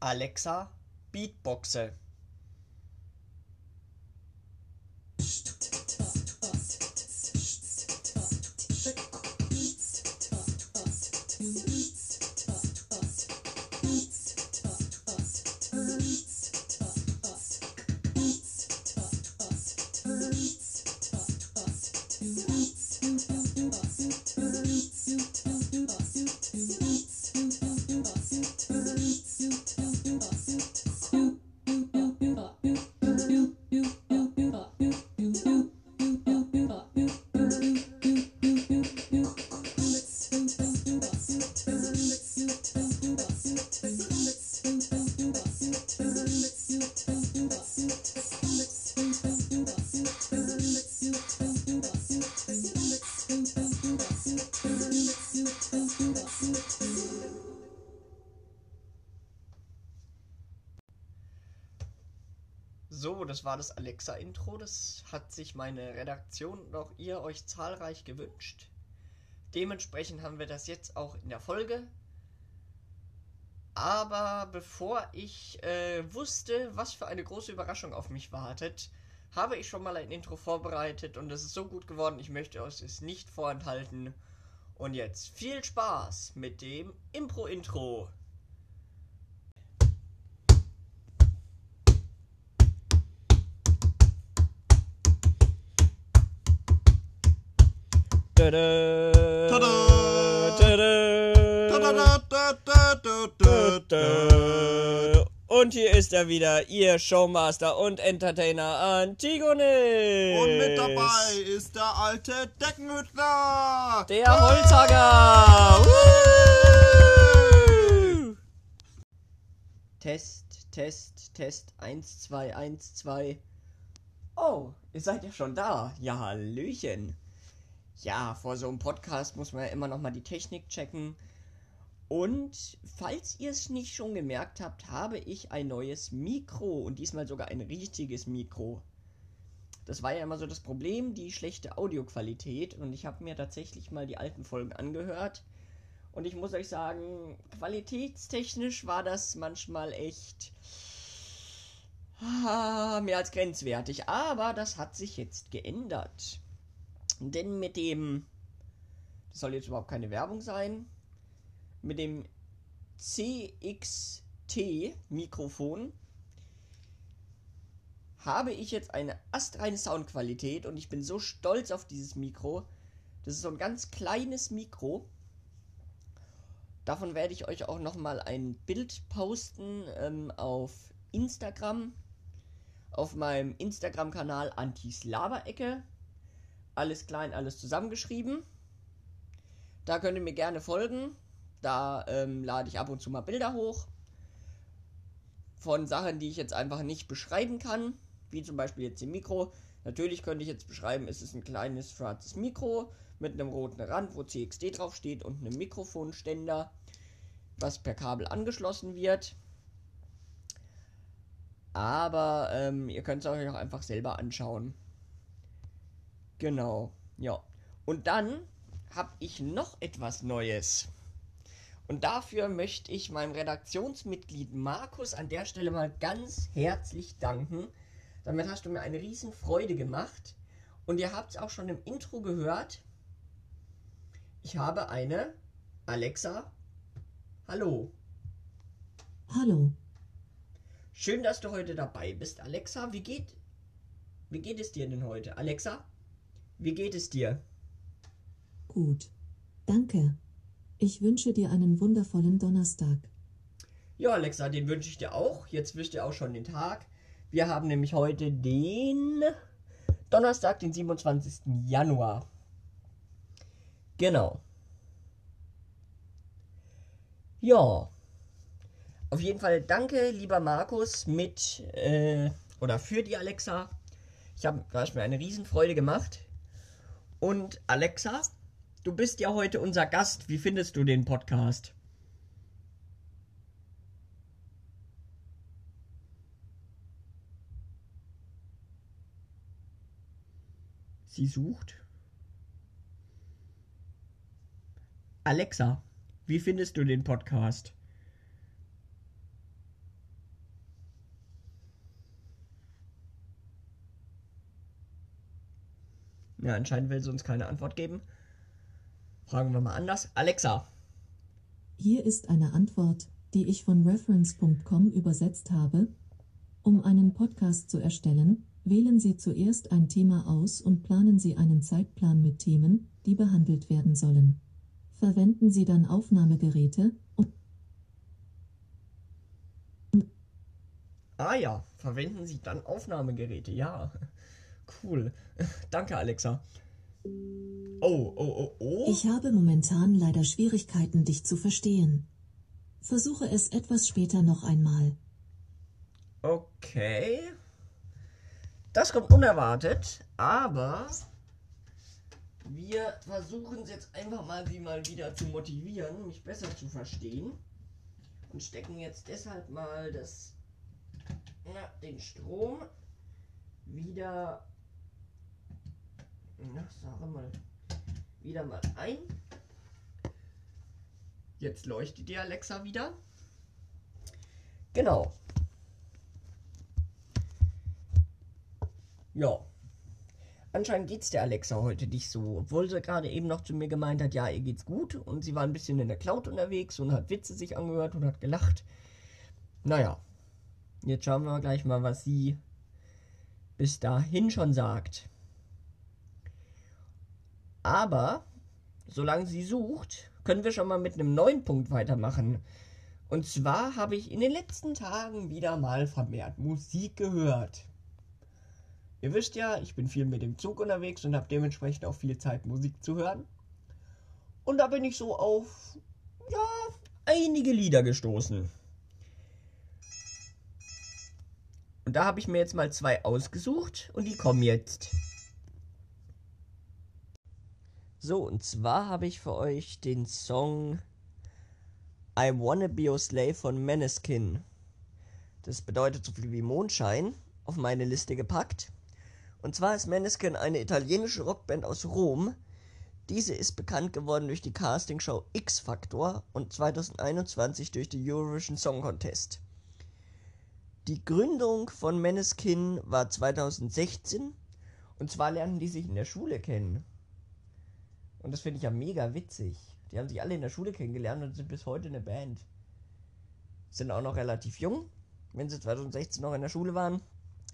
Alexa, Beatboxe. War das Alexa-Intro. Das hat sich meine Redaktion und auch ihr euch zahlreich gewünscht. Dementsprechend haben wir das jetzt auch in der Folge. Aber bevor ich äh, wusste, was für eine große Überraschung auf mich wartet, habe ich schon mal ein Intro vorbereitet und es ist so gut geworden, ich möchte euch es nicht vorenthalten. Und jetzt viel Spaß mit dem Impro-Intro. Tada. Tada. Tada. Und hier ist er wieder, ihr Showmaster und Entertainer Antigonis. Und mit dabei ist der alte Deckenhüttler. Der Holzhacker. Woo! Test, Test, Test. 1, 2, 1, 2. Oh, ihr seid ja schon da. Ja, Hallöchen. Ja, vor so einem Podcast muss man ja immer noch mal die Technik checken. Und falls ihr es nicht schon gemerkt habt, habe ich ein neues Mikro und diesmal sogar ein richtiges Mikro. Das war ja immer so das Problem, die schlechte Audioqualität. Und ich habe mir tatsächlich mal die alten Folgen angehört. Und ich muss euch sagen, qualitätstechnisch war das manchmal echt ah, mehr als grenzwertig. Aber das hat sich jetzt geändert. Denn mit dem, das soll jetzt überhaupt keine Werbung sein, mit dem CXT-Mikrofon habe ich jetzt eine astreine Soundqualität und ich bin so stolz auf dieses Mikro. Das ist so ein ganz kleines Mikro. Davon werde ich euch auch nochmal ein Bild posten ähm, auf Instagram. Auf meinem Instagram-Kanal Antislava-Ecke. Alles klein, alles zusammengeschrieben. Da könnt ihr mir gerne folgen. Da ähm, lade ich ab und zu mal Bilder hoch. Von Sachen, die ich jetzt einfach nicht beschreiben kann. Wie zum Beispiel jetzt im Mikro. Natürlich könnte ich jetzt beschreiben, es ist ein kleines schwarzes Mikro mit einem roten Rand, wo CXD draufsteht und einem Mikrofonständer, was per Kabel angeschlossen wird. Aber ähm, ihr könnt es euch auch einfach selber anschauen. Genau, ja. Und dann habe ich noch etwas Neues. Und dafür möchte ich meinem Redaktionsmitglied Markus an der Stelle mal ganz herzlich danken. Damit hast du mir eine riesen Freude gemacht. Und ihr habt es auch schon im Intro gehört. Ich habe eine Alexa. Hallo. Hallo. Schön, dass du heute dabei bist, Alexa. Wie geht Wie geht es dir denn heute? Alexa, wie geht es dir? Gut. Danke. Ich wünsche dir einen wundervollen Donnerstag. Ja, Alexa, den wünsche ich dir auch. Jetzt wisst ihr auch schon den Tag. Wir haben nämlich heute den Donnerstag, den 27. Januar. Genau. Ja. Auf jeden Fall danke, lieber Markus, mit äh, oder für die Alexa. Ich habe hast mir eine Riesenfreude gemacht. Und Alexa, du bist ja heute unser Gast. Wie findest du den Podcast? Sie sucht. Alexa, wie findest du den Podcast? Ja, anscheinend will sie uns keine Antwort geben. Fragen wir mal anders. Alexa. Hier ist eine Antwort, die ich von reference.com übersetzt habe. Um einen Podcast zu erstellen, wählen Sie zuerst ein Thema aus und planen Sie einen Zeitplan mit Themen, die behandelt werden sollen. Verwenden Sie dann Aufnahmegeräte, um Ah ja, verwenden Sie dann Aufnahmegeräte. Ja, cool. Danke, Alexa. Oh, oh, oh, oh. Ich habe momentan leider Schwierigkeiten, dich zu verstehen. Versuche es etwas später noch einmal. Okay. Das kommt unerwartet, aber wir versuchen es jetzt einfach mal, sie mal wieder zu motivieren, mich besser zu verstehen. Und stecken jetzt deshalb mal das, na, den Strom wieder, na, sage mal, wieder mal ein. Jetzt leuchtet die Alexa wieder. Genau. Ja. Anscheinend geht's der Alexa heute nicht so. Obwohl sie gerade eben noch zu mir gemeint hat, ja, ihr geht's gut. Und sie war ein bisschen in der Cloud unterwegs und hat Witze sich angehört und hat gelacht. Naja. Jetzt schauen wir gleich mal, was sie bis dahin schon sagt. Aber, solange sie sucht, können wir schon mal mit einem neuen Punkt weitermachen. Und zwar habe ich in den letzten Tagen wieder mal vermehrt Musik gehört. Ihr wisst ja, ich bin viel mit dem Zug unterwegs und habe dementsprechend auch viel Zeit, Musik zu hören. Und da bin ich so auf, ja, einige Lieder gestoßen. Und da habe ich mir jetzt mal zwei ausgesucht und die kommen jetzt. So, und zwar habe ich für euch den Song I Wanna Be Your Slave von Meneskin. Das bedeutet so viel wie Mondschein auf meine Liste gepackt. Und zwar ist Meneskin eine italienische Rockband aus Rom. Diese ist bekannt geworden durch die Castingshow X Factor und 2021 durch den Eurovision Song Contest. Die Gründung von Meneskin war 2016 und zwar lernen die sich in der Schule kennen. Und das finde ich ja mega witzig. Die haben sich alle in der Schule kennengelernt und sind bis heute eine Band. Sind auch noch relativ jung, wenn sie 2016 noch in der Schule waren.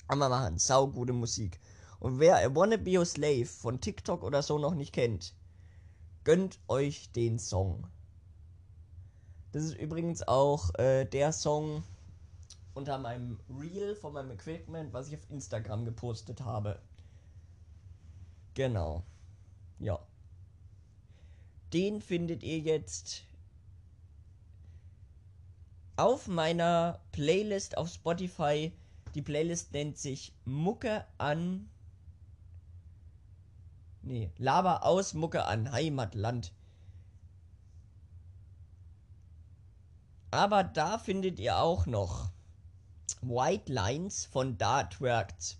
Aber machen saugute Musik. Und wer I Wanna Be Your Slave von TikTok oder so noch nicht kennt, gönnt euch den Song. Das ist übrigens auch äh, der Song unter meinem Reel von meinem Equipment, was ich auf Instagram gepostet habe. Genau. Ja. Den findet ihr jetzt auf meiner Playlist auf Spotify. Die Playlist nennt sich Mucke an Nee, Laber aus, Mucke an, Heimatland. Aber da findet ihr auch noch White Lines von Dart Works.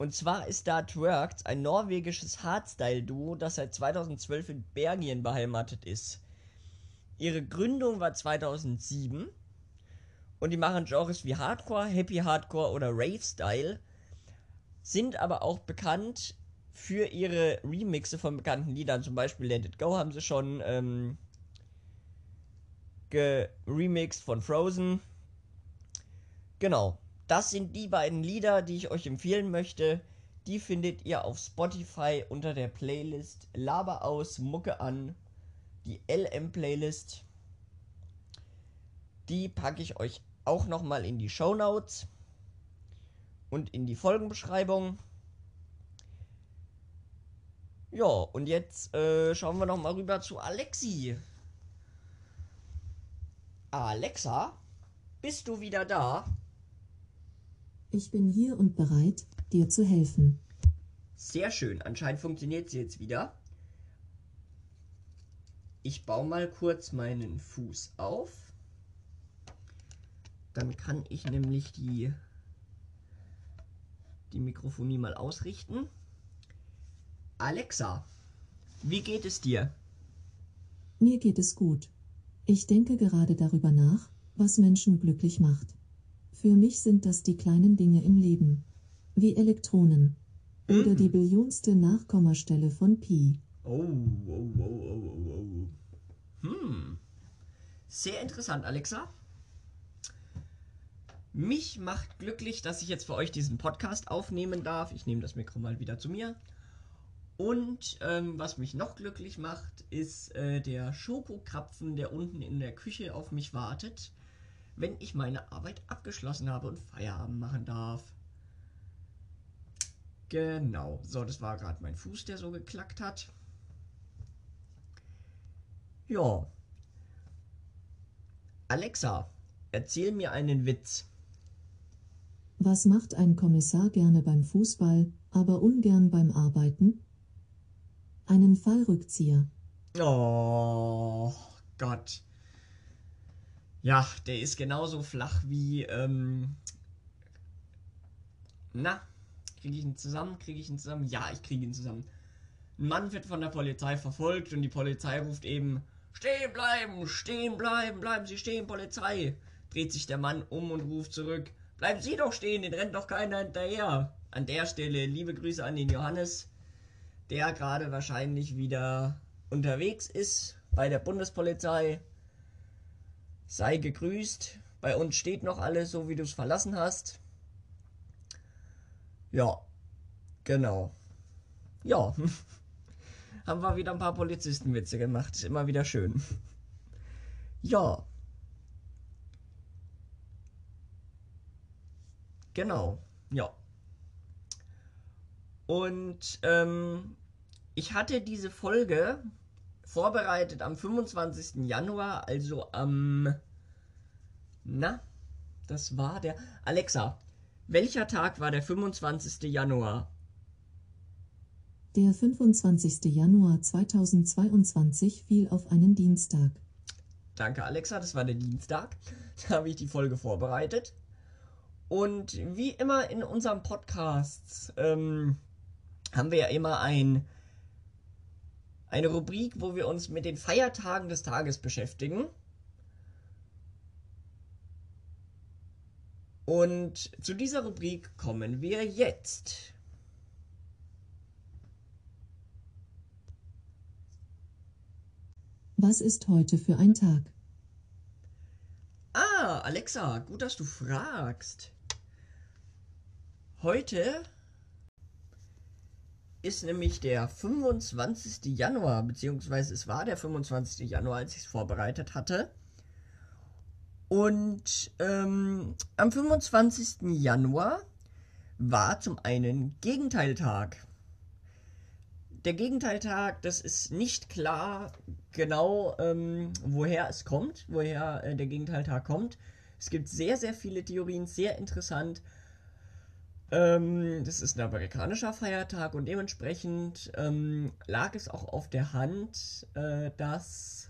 Und zwar ist Dart Works ein norwegisches Hardstyle-Duo, das seit 2012 in Belgien beheimatet ist. Ihre Gründung war 2007 und die machen Genres wie Hardcore, Happy Hardcore oder Rave Style, sind aber auch bekannt für ihre Remixe von bekannten Liedern, zum Beispiel Let It Go, haben sie schon ähm, geremixed von Frozen. Genau, das sind die beiden Lieder, die ich euch empfehlen möchte. Die findet ihr auf Spotify unter der Playlist Laber aus, Mucke an, die LM-Playlist. Die packe ich euch auch nochmal in die Show Notes und in die Folgenbeschreibung. Ja, und jetzt äh, schauen wir noch mal rüber zu Alexi. Alexa, bist du wieder da? Ich bin hier und bereit, dir zu helfen. Sehr schön, anscheinend funktioniert sie jetzt wieder. Ich baue mal kurz meinen Fuß auf. Dann kann ich nämlich die, die Mikrofonie mal ausrichten. Alexa, wie geht es dir? Mir geht es gut. Ich denke gerade darüber nach, was Menschen glücklich macht. Für mich sind das die kleinen Dinge im Leben. Wie Elektronen. oder die billionste Nachkommastelle von Pi. Oh, oh, oh, oh, oh, oh. Hm. Sehr interessant, Alexa. Mich macht glücklich, dass ich jetzt für euch diesen Podcast aufnehmen darf. Ich nehme das Mikro mal wieder zu mir. Und ähm, was mich noch glücklich macht, ist äh, der Schokokrapfen, der unten in der Küche auf mich wartet, wenn ich meine Arbeit abgeschlossen habe und Feierabend machen darf. Genau. So, das war gerade mein Fuß, der so geklackt hat. Ja. Alexa, erzähl mir einen Witz. Was macht ein Kommissar gerne beim Fußball, aber ungern beim Arbeiten? Einen Fallrückzieher. Oh Gott. Ja, der ist genauso flach wie. Ähm, na, kriege ich ihn zusammen? Kriege ich ihn zusammen? Ja, ich kriege ihn zusammen. Ein Mann wird von der Polizei verfolgt und die Polizei ruft eben: Stehen bleiben, stehen bleiben, bleiben Sie stehen, Polizei. Dreht sich der Mann um und ruft zurück: Bleiben Sie doch stehen, den rennt doch keiner hinterher. An der Stelle liebe Grüße an den Johannes, der gerade wahrscheinlich wieder unterwegs ist bei der Bundespolizei. Sei gegrüßt. Bei uns steht noch alles so, wie du es verlassen hast. Ja, genau. Ja, haben wir wieder ein paar Polizistenwitze gemacht. Ist immer wieder schön. Ja. Genau, ja. Und ähm, ich hatte diese Folge vorbereitet am 25. Januar, also am... Na, das war der... Alexa, welcher Tag war der 25. Januar? Der 25. Januar 2022 fiel auf einen Dienstag. Danke, Alexa, das war der Dienstag. Da habe ich die Folge vorbereitet. Und wie immer in unserem Podcast ähm, haben wir ja immer ein, eine Rubrik, wo wir uns mit den Feiertagen des Tages beschäftigen. Und zu dieser Rubrik kommen wir jetzt. Was ist heute für ein Tag? Ah, Alexa, gut, dass du fragst. Heute ist nämlich der 25. Januar, beziehungsweise es war der 25. Januar, als ich es vorbereitet hatte. Und ähm, am 25. Januar war zum einen Gegenteiltag. Der Gegenteiltag, das ist nicht klar genau, ähm, woher es kommt, woher äh, der Gegenteiltag kommt. Es gibt sehr, sehr viele Theorien, sehr interessant. Ähm, das ist ein amerikanischer Feiertag und dementsprechend ähm, lag es auch auf der Hand, äh, dass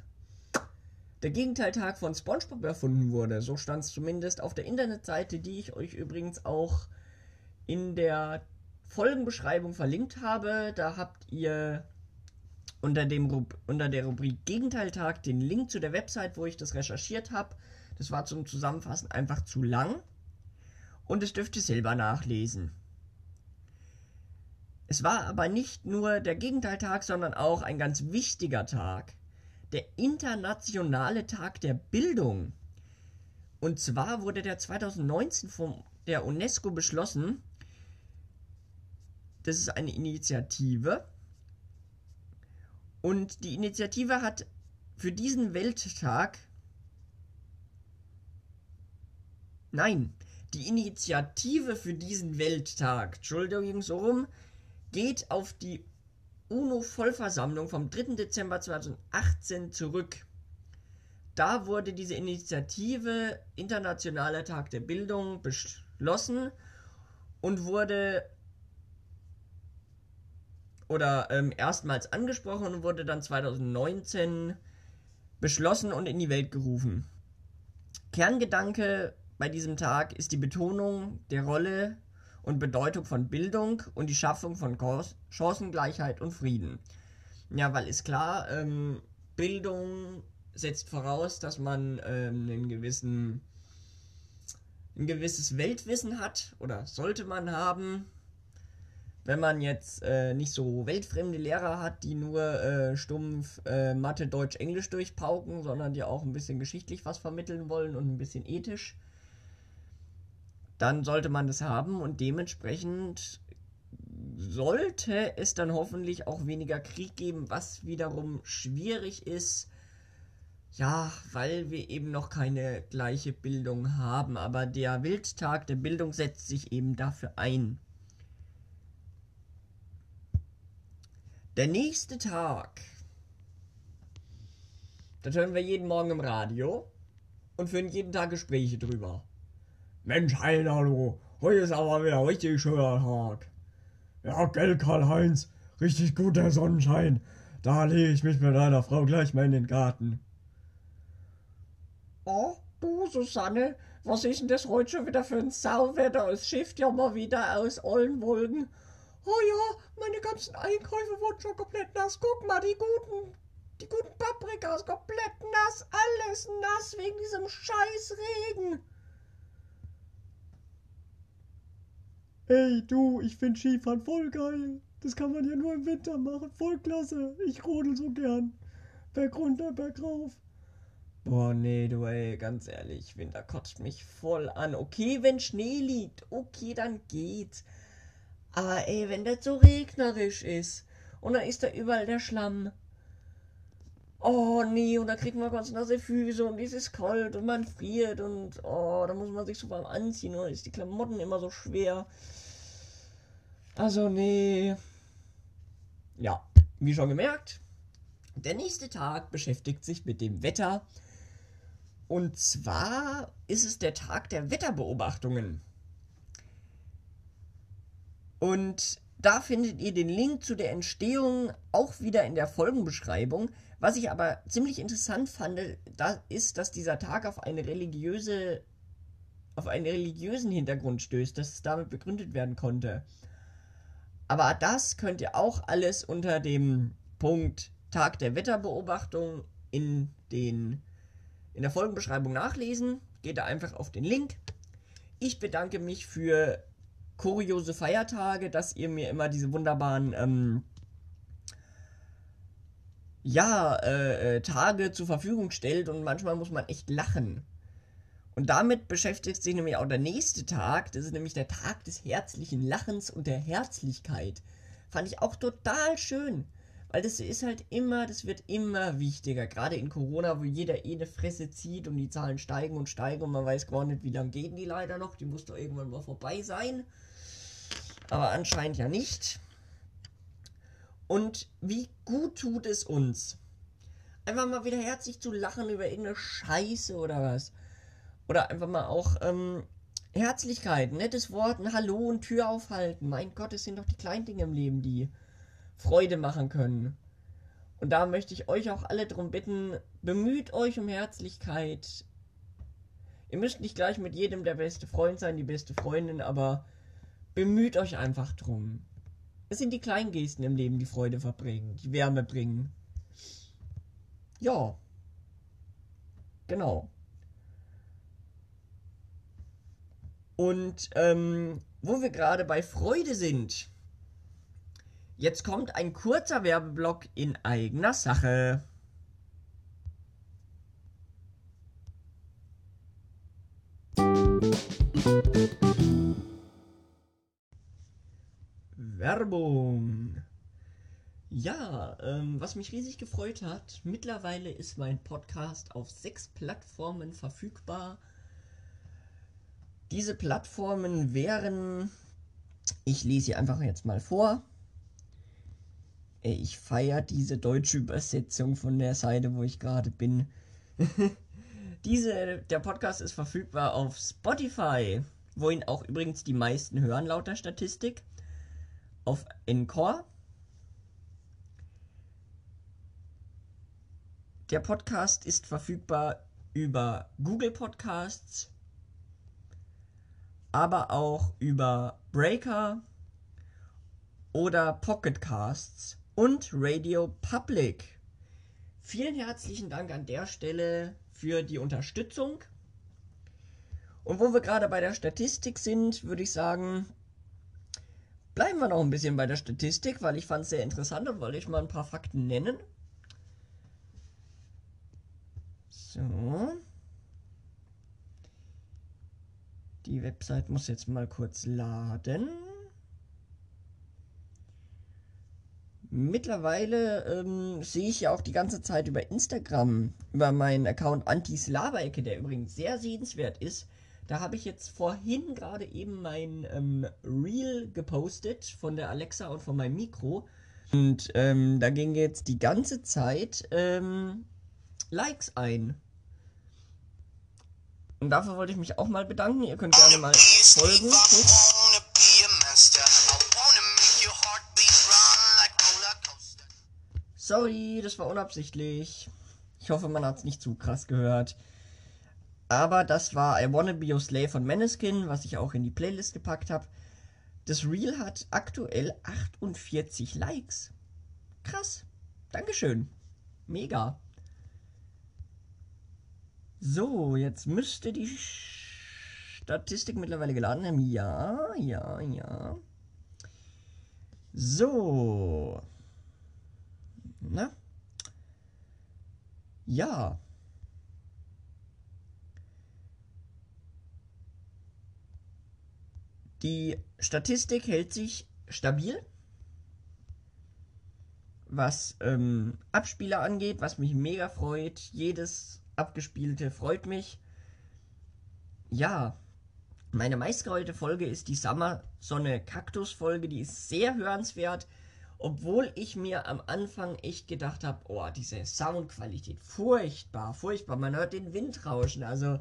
der Gegenteiltag von SpongeBob erfunden wurde. So stand es zumindest auf der Internetseite, die ich euch übrigens auch in der Folgenbeschreibung verlinkt habe. Da habt ihr unter, dem unter der Rubrik Gegenteiltag den Link zu der Website, wo ich das recherchiert habe. Das war zum Zusammenfassen einfach zu lang und es dürft ihr selber nachlesen. Es war aber nicht nur der Gegenteiltag, sondern auch ein ganz wichtiger Tag. Der Internationale Tag der Bildung. Und zwar wurde der 2019 von der UNESCO beschlossen. Das ist eine Initiative. Und die Initiative hat für diesen Welttag. Nein, die Initiative für diesen Welttag, Entschuldigung, so rum, geht auf die UNO-Vollversammlung vom 3. Dezember 2018 zurück. Da wurde diese Initiative Internationaler Tag der Bildung beschlossen und wurde oder ähm, erstmals angesprochen und wurde dann 2019 beschlossen und in die Welt gerufen. Kerngedanke bei diesem Tag ist die Betonung der Rolle und Bedeutung von Bildung und die Schaffung von Chancengleichheit und Frieden. Ja, weil ist klar, ähm, Bildung setzt voraus, dass man ähm, einen gewissen, ein gewisses Weltwissen hat oder sollte man haben. wenn man jetzt äh, nicht so weltfremde Lehrer hat, die nur äh, stumpf äh, Mathe, Deutsch, Englisch durchpauken, sondern die auch ein bisschen geschichtlich was vermitteln wollen und ein bisschen ethisch, dann sollte man das haben und dementsprechend sollte es dann hoffentlich auch weniger Krieg geben, was wiederum schwierig ist. Ja, weil wir eben noch keine gleiche Bildung haben, aber der Wildtag der Bildung setzt sich eben dafür ein. Der nächste Tag. Das hören wir jeden Morgen im Radio und führen jeden Tag Gespräche drüber. Mensch, Heiner, du, heute ist aber wieder richtig schöner Tag. Ja, gell, Karl-Heinz, richtig guter Sonnenschein. Da lege ich mich mit deiner Frau gleich mal in den Garten. Oh, du, Susanne, was ist denn das heute schon wieder für ein Sauwetter? Es schifft ja mal wieder aus allen Wolken. Oh ja, meine ganzen Einkäufe wurden schon komplett nass. Guck mal, die guten, die guten Paprikas komplett nass. Alles nass wegen diesem scheiß Regen. Hey, du, ich find Skifahren voll geil. Das kann man ja nur im Winter machen. Voll klasse. Ich rodel so gern. Berg runter, berg rauf. Boah, nee, du, ey, ganz ehrlich, Winter kotzt mich voll an. Okay, wenn Schnee liegt, okay, dann geht's. Aber ey, wenn das so regnerisch ist und dann ist da überall der Schlamm. Oh nee, und da kriegt man ganz nasse Füße und es ist kalt und man friert und oh, da muss man sich so warm anziehen und ist die Klamotten immer so schwer. Also nee. Ja, wie schon gemerkt, der nächste Tag beschäftigt sich mit dem Wetter. Und zwar ist es der Tag der Wetterbeobachtungen. Und da findet ihr den Link zu der Entstehung auch wieder in der Folgenbeschreibung. Was ich aber ziemlich interessant fand, da ist, dass dieser Tag auf eine religiöse, auf einen religiösen Hintergrund stößt, dass es damit begründet werden konnte. Aber das könnt ihr auch alles unter dem Punkt Tag der Wetterbeobachtung in den in der Folgenbeschreibung nachlesen. Geht da einfach auf den Link. Ich bedanke mich für kuriose Feiertage, dass ihr mir immer diese wunderbaren ähm, ja, äh, äh, Tage zur Verfügung stellt und manchmal muss man echt lachen. Und damit beschäftigt sich nämlich auch der nächste Tag, das ist nämlich der Tag des herzlichen Lachens und der Herzlichkeit. Fand ich auch total schön, weil das ist halt immer, das wird immer wichtiger, gerade in Corona, wo jeder eh eine Fresse zieht und die Zahlen steigen und steigen und man weiß gar nicht, wie lange gehen die leider noch, die muss doch irgendwann mal vorbei sein aber anscheinend ja nicht. Und wie gut tut es uns, einfach mal wieder herzlich zu lachen über irgendeine Scheiße oder was. Oder einfach mal auch ähm, Herzlichkeit, nettes Wort, ein Hallo und Tür aufhalten. Mein Gott, es sind doch die kleinen Dinge im Leben, die Freude machen können. Und da möchte ich euch auch alle darum bitten, bemüht euch um Herzlichkeit. Ihr müsst nicht gleich mit jedem der beste Freund sein, die beste Freundin, aber Bemüht euch einfach drum. Es sind die kleinen Gesten im Leben, die Freude verbringen, die Wärme bringen. Ja. Genau. Und ähm, wo wir gerade bei Freude sind, jetzt kommt ein kurzer Werbeblock in eigener Sache. Werbung. Ja, ähm, was mich riesig gefreut hat, mittlerweile ist mein Podcast auf sechs Plattformen verfügbar. Diese Plattformen wären, ich lese sie einfach jetzt mal vor. Ich feiere diese deutsche Übersetzung von der Seite, wo ich gerade bin. Diese, der Podcast ist verfügbar auf Spotify, wo ihn auch übrigens die meisten hören laut der Statistik auf Encore. Der Podcast ist verfügbar über Google Podcasts, aber auch über Breaker oder Pocket Casts und Radio Public. Vielen herzlichen Dank an der Stelle für die Unterstützung. Und wo wir gerade bei der Statistik sind, würde ich sagen, bleiben wir noch ein bisschen bei der Statistik, weil ich fand es sehr interessant und wollte ich mal ein paar Fakten nennen. So. Die Website muss jetzt mal kurz laden. Mittlerweile ähm, sehe ich ja auch die ganze Zeit über Instagram, über meinen Account Anti-Slava-Ecke, der übrigens sehr sehenswert ist. Da habe ich jetzt vorhin gerade eben mein ähm, Reel gepostet von der Alexa und von meinem Mikro. Und ähm, da ging jetzt die ganze Zeit ähm, Likes ein. Und dafür wollte ich mich auch mal bedanken. Ihr könnt gerne mal folgen. Sorry, das war unabsichtlich. Ich hoffe, man hat es nicht zu krass gehört. Aber das war I Wanna Be Your Slave von Maneskin, was ich auch in die Playlist gepackt habe. Das Reel hat aktuell 48 Likes. Krass. Dankeschön. Mega. So, jetzt müsste die Statistik mittlerweile geladen haben. Ja, ja, ja. So. Na? Ja. Die Statistik hält sich stabil, was ähm, Abspieler angeht, was mich mega freut. Jedes abgespielte freut mich. Ja, meine meistgeheulte Folge ist die Summer Sonne Kaktus Folge, die ist sehr hörenswert, obwohl ich mir am Anfang echt gedacht habe, oh, diese Soundqualität, furchtbar, furchtbar, man hört den Wind rauschen, also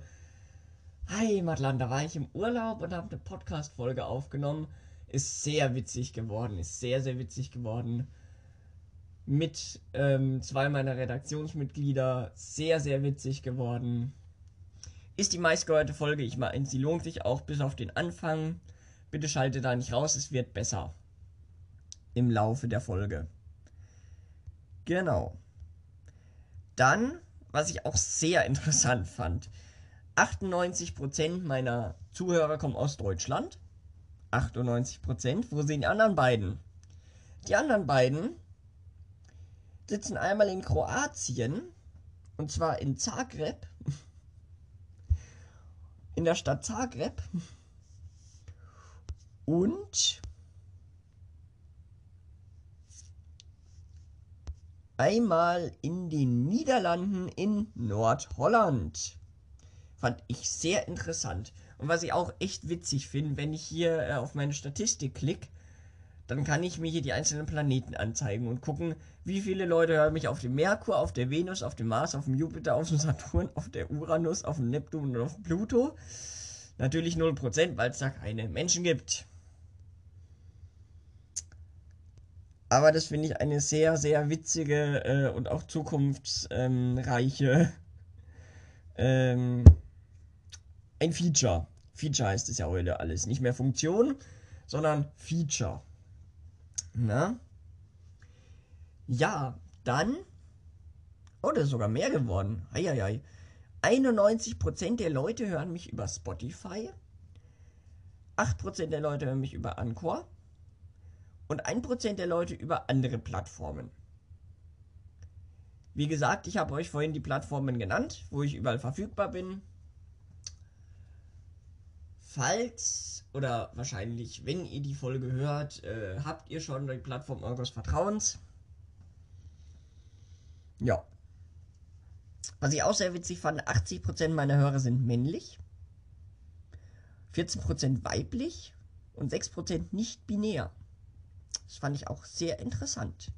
Heimatland, da war ich im Urlaub und habe eine Podcast Folge aufgenommen, ist sehr witzig geworden, ist sehr sehr witzig geworden mit ähm, zwei meiner Redaktionsmitglieder. Sehr, sehr witzig geworden. Ist die meistgehörte Folge. Ich meine, sie lohnt sich auch bis auf den Anfang. Bitte schalte da nicht raus, es wird besser. Im Laufe der Folge. Genau. Dann, was ich auch sehr interessant fand. 98% meiner Zuhörer kommen aus Deutschland. 98%. Wo sind die anderen beiden? Die anderen beiden sitzen einmal in Kroatien, und zwar in Zagreb, in der Stadt Zagreb, und einmal in den Niederlanden in Nordholland. Fand ich sehr interessant. Und was ich auch echt witzig finde, wenn ich hier äh, auf meine Statistik klicke, dann kann ich mir hier die einzelnen Planeten anzeigen und gucken, wie viele Leute hören mich auf dem Merkur, auf der Venus, auf dem Mars, auf dem Jupiter, auf dem Saturn, auf der Uranus, auf dem Neptun und auf Pluto. Natürlich 0%, weil es da keine Menschen gibt. Aber das finde ich eine sehr, sehr witzige äh, und auch zukunftsreiche ähm, ein Feature. Feature heißt es ja heute alles. Nicht mehr Funktion, sondern Feature. Na? Ja, dann. Oh, das ist sogar mehr geworden. Eieiei. 91% der Leute hören mich über Spotify. 8% der Leute hören mich über Anchor. Und 1% der Leute über andere Plattformen. Wie gesagt, ich habe euch vorhin die Plattformen genannt, wo ich überall verfügbar bin. Falls oder wahrscheinlich, wenn ihr die Folge hört, äh, habt ihr schon die Plattform eures Vertrauens. Ja. Was ich auch sehr witzig fand, 80% meiner Hörer sind männlich, 14% weiblich und 6% nicht binär. Das fand ich auch sehr interessant.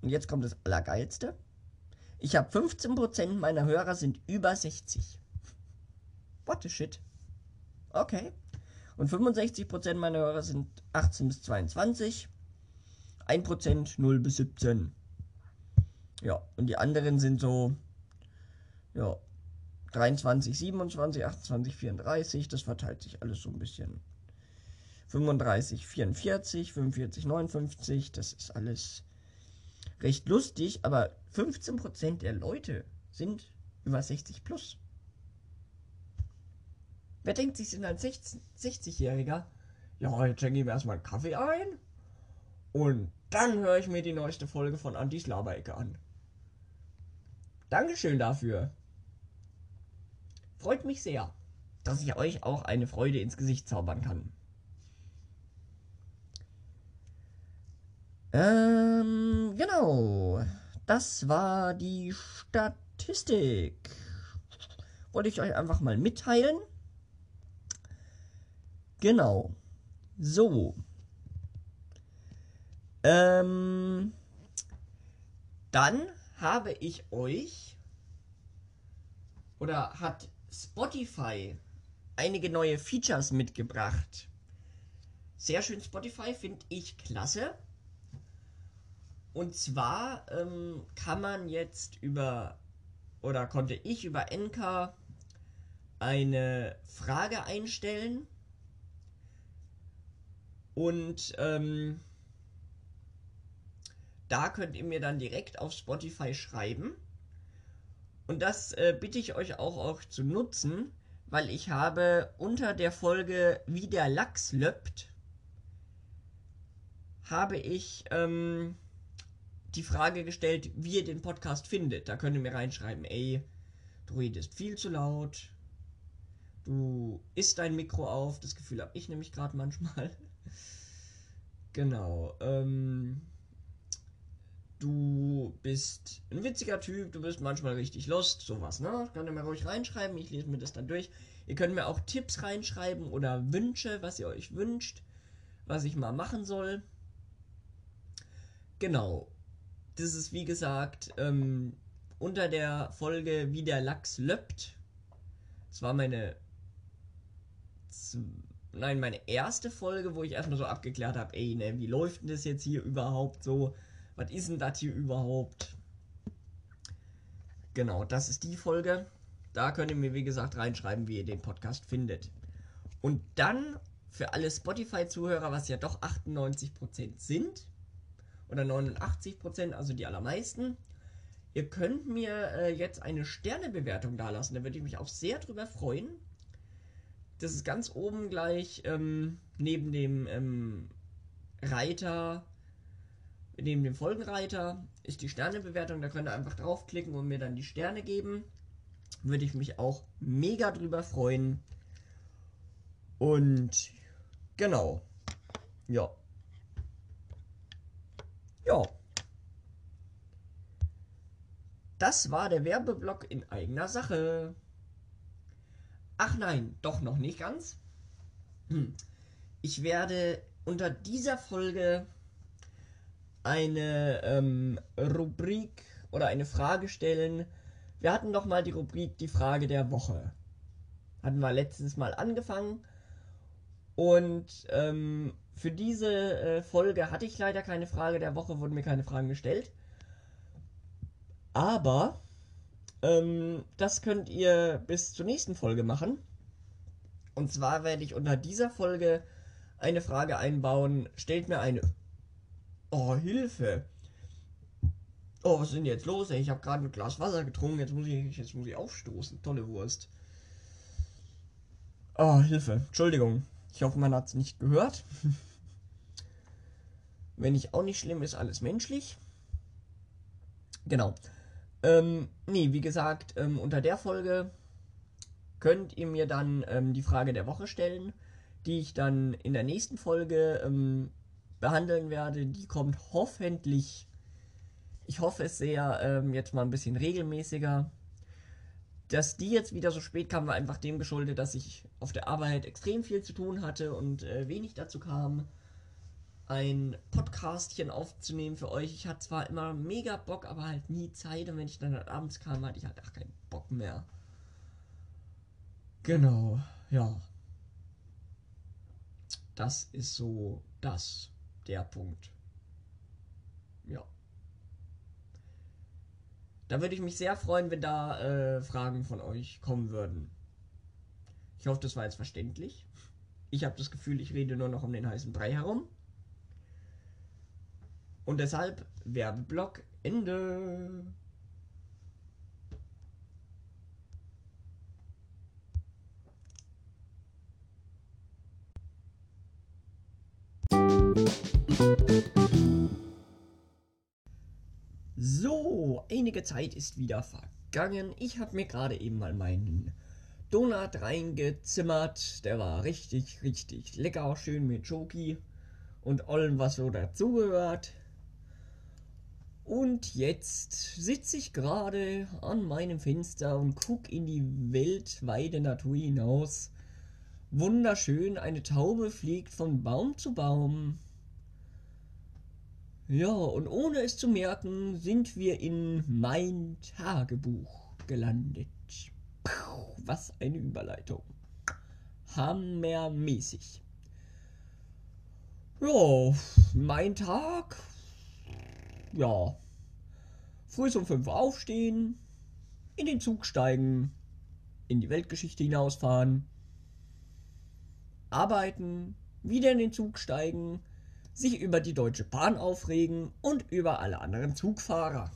Und jetzt kommt das Allergeilste. Ich habe 15% meiner Hörer sind über 60. What the shit? Okay. Und 65% meiner Hörer sind 18 bis 22. 1% 0 bis 17. Ja, und die anderen sind so, ja, 23, 27, 28, 34. Das verteilt sich alles so ein bisschen. 35, 44, 45, 59. Das ist alles recht lustig, aber 15% der Leute sind über 60 plus. Wer denkt sich denn als 60-Jähriger, Ja, jetzt schenke ich mir erstmal einen Kaffee ein. Und dann höre ich mir die neueste Folge von Antis Laberecke an. Dankeschön dafür. Freut mich sehr, dass ich euch auch eine Freude ins Gesicht zaubern kann. Ähm, genau. Das war die Statistik. Wollte ich euch einfach mal mitteilen. Genau. So. Ähm, dann habe ich euch oder hat Spotify einige neue Features mitgebracht. Sehr schön Spotify finde ich klasse. Und zwar ähm, kann man jetzt über oder konnte ich über NK eine Frage einstellen und ähm, da könnt ihr mir dann direkt auf Spotify schreiben. Und das äh, bitte ich euch auch, auch zu nutzen, weil ich habe unter der Folge Wie der Lachs löppt, habe ich ähm, die Frage gestellt, wie ihr den Podcast findet. Da könnt ihr mir reinschreiben, ey, du redest viel zu laut, du isst dein Mikro auf, das Gefühl habe ich nämlich gerade manchmal. Genau. Ähm, du bist ein witziger Typ, du bist manchmal richtig lost, sowas, ne? Könnt ihr mir ruhig reinschreiben, ich lese mir das dann durch. Ihr könnt mir auch Tipps reinschreiben oder Wünsche, was ihr euch wünscht, was ich mal machen soll. Genau das ist wie gesagt ähm, unter der Folge Wie der Lachs löppt. Das war meine. Nein, meine erste Folge, wo ich erstmal so abgeklärt habe, ey, ne, wie läuft denn das jetzt hier überhaupt so? Was ist denn das hier überhaupt? Genau, das ist die Folge. Da könnt ihr mir, wie gesagt, reinschreiben, wie ihr den Podcast findet. Und dann für alle Spotify-Zuhörer, was ja doch 98% sind, oder 89 Prozent, also die allermeisten. Ihr könnt mir äh, jetzt eine Sternebewertung dalassen, da würde ich mich auch sehr drüber freuen. Das ist ganz oben gleich ähm, neben dem ähm, Reiter, neben dem Folgenreiter ist die Sternebewertung. Da könnt ihr einfach draufklicken und mir dann die Sterne geben. Würde ich mich auch mega drüber freuen. Und genau. Ja. Ja. Das war der Werbeblock in eigener Sache. Ach nein, doch noch nicht ganz. Hm. Ich werde unter dieser Folge eine ähm, Rubrik oder eine Frage stellen. Wir hatten doch mal die Rubrik die Frage der Woche. Hatten wir letztes Mal angefangen. Und ähm, für diese äh, Folge hatte ich leider keine Frage der Woche, wurden mir keine Fragen gestellt. Aber ähm, das könnt ihr bis zur nächsten Folge machen. Und zwar werde ich unter dieser Folge eine Frage einbauen. Stellt mir eine. Oh, Hilfe! Oh, was ist denn jetzt los? Ich habe gerade ein Glas Wasser getrunken. Jetzt muss ich, jetzt muss ich aufstoßen. Tolle Wurst. Oh, Hilfe. Entschuldigung. Ich hoffe, man hat es nicht gehört. Wenn nicht auch nicht schlimm ist, alles menschlich. Genau. Ähm, nee, wie gesagt, ähm, unter der Folge könnt ihr mir dann ähm, die Frage der Woche stellen, die ich dann in der nächsten Folge ähm, behandeln werde. Die kommt hoffentlich, ich hoffe es sehr, ähm, jetzt mal ein bisschen regelmäßiger. Dass die jetzt wieder so spät kam, war einfach dem geschuldet, dass ich auf der Arbeit extrem viel zu tun hatte und äh, wenig dazu kam ein Podcastchen aufzunehmen für euch. Ich hatte zwar immer mega Bock, aber halt nie Zeit. Und wenn ich dann halt abends kam, hatte ich halt auch keinen Bock mehr. Genau, ja. Das ist so das, der Punkt. Ja. Da würde ich mich sehr freuen, wenn da äh, Fragen von euch kommen würden. Ich hoffe, das war jetzt verständlich. Ich habe das Gefühl, ich rede nur noch um den heißen Brei herum. Und deshalb Werbeblock Ende. So, einige Zeit ist wieder vergangen. Ich habe mir gerade eben mal meinen Donut reingezimmert. Der war richtig, richtig lecker. Schön mit Schoki und allem, was so dazugehört. Und jetzt sitze ich gerade an meinem Fenster und gucke in die weltweite Natur hinaus. Wunderschön, eine Taube fliegt von Baum zu Baum. Ja, und ohne es zu merken, sind wir in mein Tagebuch gelandet. Puh, was eine Überleitung. Hammermäßig. Ja, mein Tag. Ja. Früh um 5 Uhr aufstehen, in den Zug steigen, in die Weltgeschichte hinausfahren, arbeiten, wieder in den Zug steigen, sich über die Deutsche Bahn aufregen und über alle anderen Zugfahrer.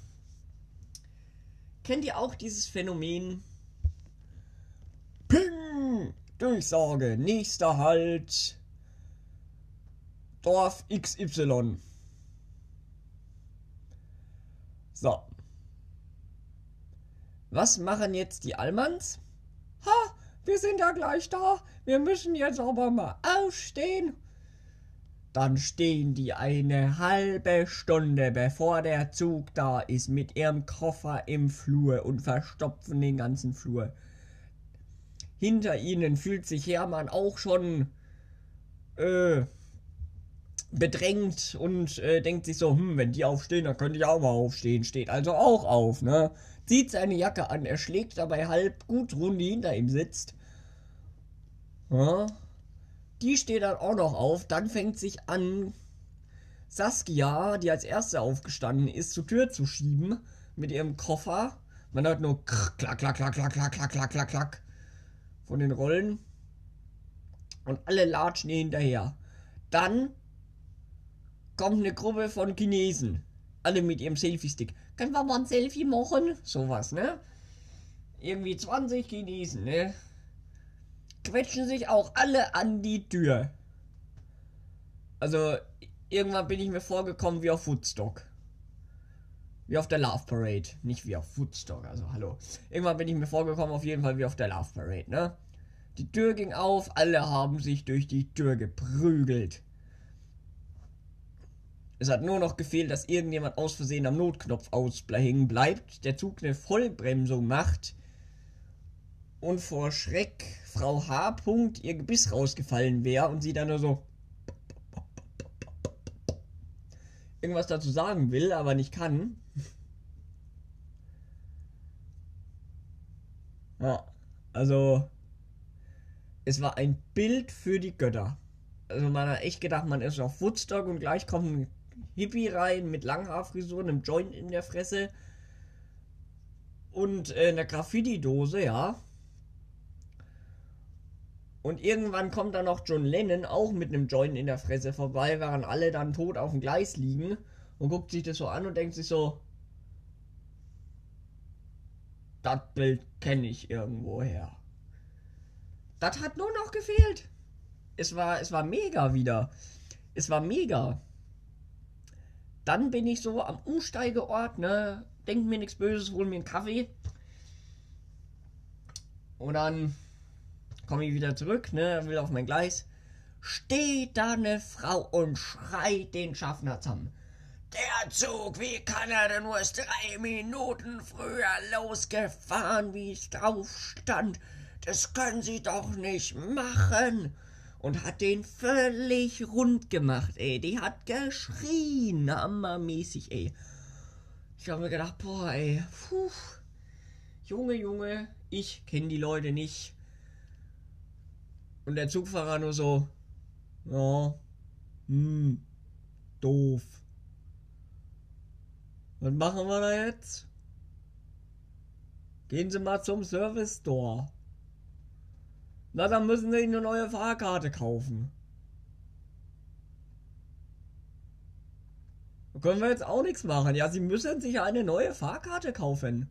Kennt ihr auch dieses Phänomen? Ping! Durchsage, nächster Halt. Dorf XY. So. Was machen jetzt die Allmanns? Ha, wir sind ja gleich da. Wir müssen jetzt aber mal aufstehen dann stehen die eine halbe Stunde, bevor der Zug da ist, mit ihrem Koffer im Flur und verstopfen den ganzen Flur. Hinter ihnen fühlt sich Hermann auch schon äh, bedrängt und äh, denkt sich so, hm, wenn die aufstehen, dann könnte ich auch mal aufstehen. Steht also auch auf, ne? Zieht seine Jacke an, er schlägt dabei halb gut Runde hinter ihm sitzt. Ja, die steht dann auch noch auf. Dann fängt sich an, Saskia, die als erste aufgestanden ist, zur Tür zu schieben mit ihrem Koffer. Man hört nur klack, klack, klack, klack, klack, klack, klack, klack, klack von den Rollen. Und alle latschen hinterher. Dann kommt eine Gruppe von Chinesen. Alle mit ihrem Selfie-Stick. Können wir mal ein Selfie machen? Sowas, ne? Irgendwie 20 Chinesen, ne? quetschen sich auch alle an die Tür. Also, irgendwann bin ich mir vorgekommen wie auf Woodstock. Wie auf der Love Parade. Nicht wie auf Woodstock, also hallo. Irgendwann bin ich mir vorgekommen, auf jeden Fall wie auf der Love Parade, ne? Die Tür ging auf, alle haben sich durch die Tür geprügelt. Es hat nur noch gefehlt, dass irgendjemand aus Versehen am Notknopf aushängen bleibt, der Zug eine Vollbremsung macht und vor Schreck Frau H. ihr Gebiss rausgefallen wäre und sie dann nur so irgendwas dazu sagen will, aber nicht kann. Ja, also es war ein Bild für die Götter. Also man hat echt gedacht, man ist auf Woodstock und gleich kommt ein Hippie rein mit Langhaarfrisur, einem Joint in der Fresse und äh, einer Graffiti-Dose, ja. Und irgendwann kommt dann noch John Lennon auch mit einem Joint in der Fresse vorbei, während alle dann tot auf dem Gleis liegen und guckt sich das so an und denkt sich so, das Bild kenne ich irgendwoher. Das hat nur noch gefehlt. Es war, es war mega wieder. Es war mega. Dann bin ich so am Umsteigeort, ne? Denk mir nichts Böses, hol mir einen Kaffee. Und dann komme ich wieder zurück, ne, will auf mein Gleis. Steht da eine Frau und schreit den Schaffner zusammen. Der Zug, wie kann er denn nur drei Minuten früher losgefahren, wie es drauf stand? Das können Sie doch nicht machen. Und hat den völlig rund gemacht, ey. Die hat geschrien, hammermäßig, ey. Ich habe mir gedacht, boah, ey, puh. Junge, Junge, ich kenne die Leute nicht. Und der Zugfahrer nur so, ja, hm, doof. Was machen wir da jetzt? Gehen Sie mal zum Service Store. Na, dann müssen Sie eine neue Fahrkarte kaufen. Da können wir jetzt auch nichts machen. Ja, Sie müssen sich eine neue Fahrkarte kaufen.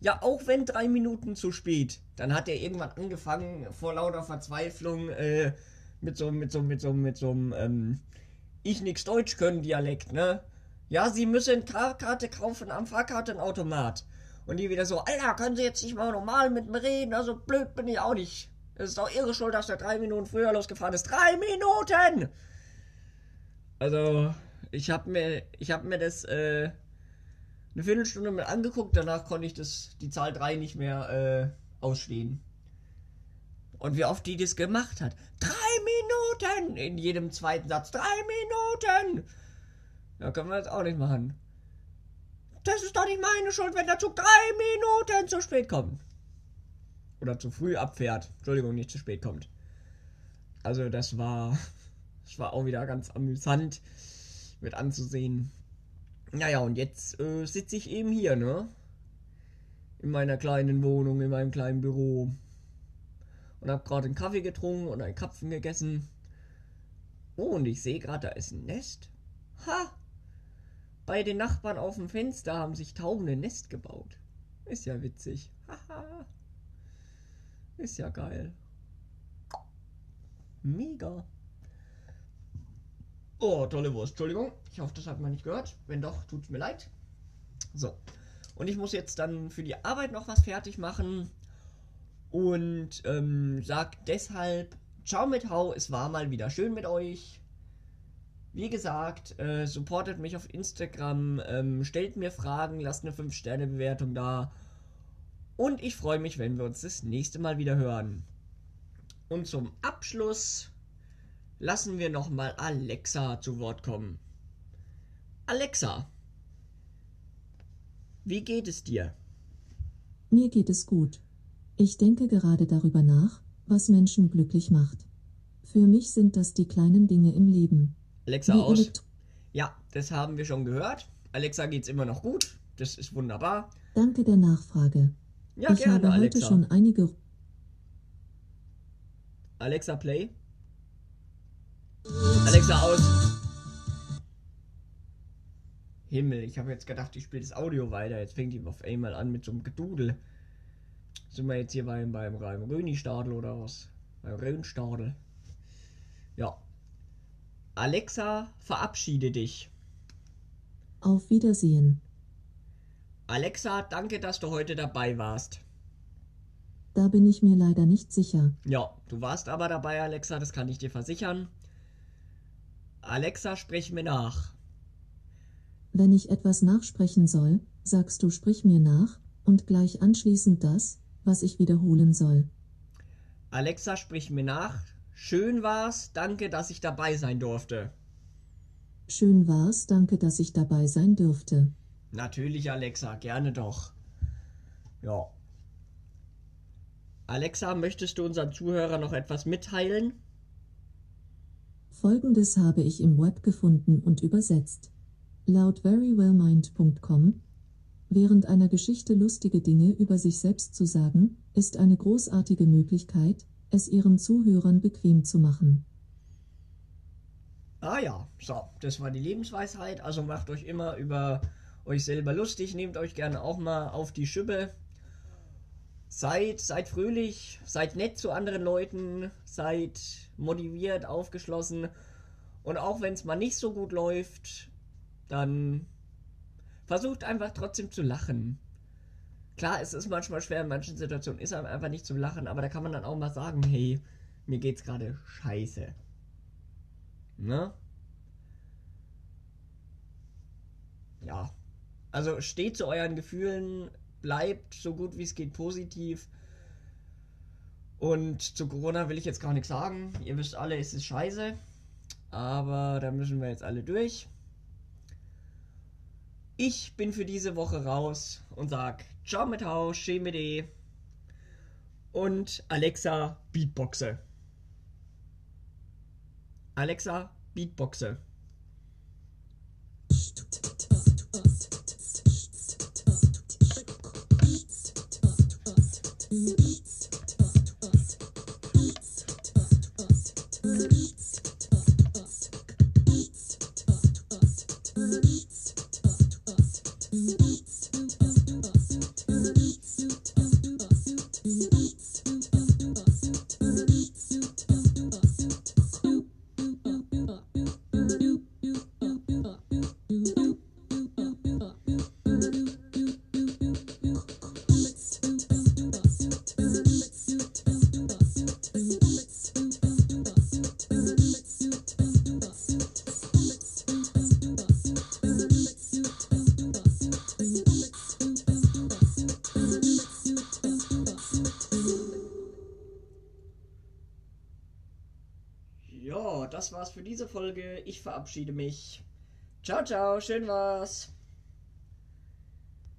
Ja, auch wenn drei Minuten zu spät. Dann hat er irgendwann angefangen, vor lauter Verzweiflung, äh, mit so, mit so, mit so, mit so ähm, ich nix Deutsch können Dialekt, ne? Ja, Sie müssen Fahrkarte kaufen am Fahrkartenautomat. Und die wieder so, Alter, können Sie jetzt nicht mal normal mit mir reden? Also blöd bin ich auch nicht. Es ist doch Ihre Schuld, dass der drei Minuten früher losgefahren ist. Drei Minuten! Also, ich hab mir, ich hab mir das, äh, eine Viertelstunde mal angeguckt, danach konnte ich das, die Zahl 3 nicht mehr äh, ausstehen. Und wie oft die das gemacht hat. Drei Minuten! In jedem zweiten Satz. Drei Minuten! Ja, können wir jetzt auch nicht machen. Das ist doch nicht meine Schuld, wenn der Zug drei Minuten zu spät kommt. Oder zu früh abfährt. Entschuldigung, nicht zu spät kommt. Also das war, das war auch wieder ganz amüsant mit anzusehen. Naja, und jetzt äh, sitze ich eben hier, ne? In meiner kleinen Wohnung, in meinem kleinen Büro. Und habe gerade einen Kaffee getrunken und einen Kapfen gegessen. Oh, und ich sehe gerade, da ist ein Nest. Ha! Bei den Nachbarn auf dem Fenster haben sich Tauben ein Nest gebaut. Ist ja witzig. Haha. ist ja geil. Mega. Oh, tolle Wurst. Entschuldigung. Ich hoffe, das hat man nicht gehört. Wenn doch, tut's mir leid. So. Und ich muss jetzt dann für die Arbeit noch was fertig machen. Und ähm, sag deshalb, ciao mit Hau, es war mal wieder schön mit euch. Wie gesagt, äh, supportet mich auf Instagram, ähm, stellt mir Fragen, lasst eine 5-Sterne-Bewertung da. Und ich freue mich, wenn wir uns das nächste Mal wieder hören. Und zum Abschluss lassen wir nochmal Alexa zu Wort kommen. Alexa, wie geht es dir? Mir geht es gut. Ich denke gerade darüber nach, was Menschen glücklich macht. Für mich sind das die kleinen Dinge im Leben. Alexa Wie aus. Ja, das haben wir schon gehört. Alexa geht's immer noch gut. Das ist wunderbar. Danke der Nachfrage. Ja, ich gerne, habe heute Alexa. schon einige Alexa Play. Alexa aus. Himmel, ich habe jetzt gedacht, ich spiele das Audio weiter. Jetzt fängt die auf einmal an mit so einem Gedudel. Sind wir jetzt hier beim, beim, beim Röni-Stadel oder was? Beim Röhnstadel. Ja. Alexa, verabschiede dich. Auf Wiedersehen. Alexa, danke, dass du heute dabei warst. Da bin ich mir leider nicht sicher. Ja, du warst aber dabei, Alexa, das kann ich dir versichern. Alexa, sprich mir nach. Wenn ich etwas nachsprechen soll, sagst du sprich mir nach, und gleich anschließend das, was ich wiederholen soll. Alexa, sprich mir nach. Schön war's, danke, dass ich dabei sein durfte. Schön war's, danke, dass ich dabei sein dürfte. Natürlich, Alexa, gerne doch. Ja. Alexa, möchtest du unseren Zuhörern noch etwas mitteilen? Folgendes habe ich im Web gefunden und übersetzt. Laut verywellmind.com Während einer Geschichte lustige Dinge über sich selbst zu sagen, ist eine großartige Möglichkeit, es ihren Zuhörern bequem zu machen. Ah ja, so, das war die Lebensweisheit. Also macht euch immer über euch selber lustig, nehmt euch gerne auch mal auf die Schippe. Seid, seid fröhlich, seid nett zu anderen Leuten, seid motiviert, aufgeschlossen. Und auch wenn es mal nicht so gut läuft, dann versucht einfach trotzdem zu lachen. Klar, es ist manchmal schwer, in manchen Situationen ist einem einfach nicht zum Lachen, aber da kann man dann auch mal sagen, hey, mir geht's gerade scheiße. Ne? Ja. Also steht zu euren Gefühlen, bleibt so gut wie es geht positiv. Und zu Corona will ich jetzt gar nichts sagen. Ihr wisst alle, es ist scheiße. Aber da müssen wir jetzt alle durch. Ich bin für diese Woche raus und sag Ciao mit Hau, Schemede und Alexa Beatboxe. Alexa Beatboxe. Beats. Folge. Ich verabschiede mich. Ciao, ciao, schön war's.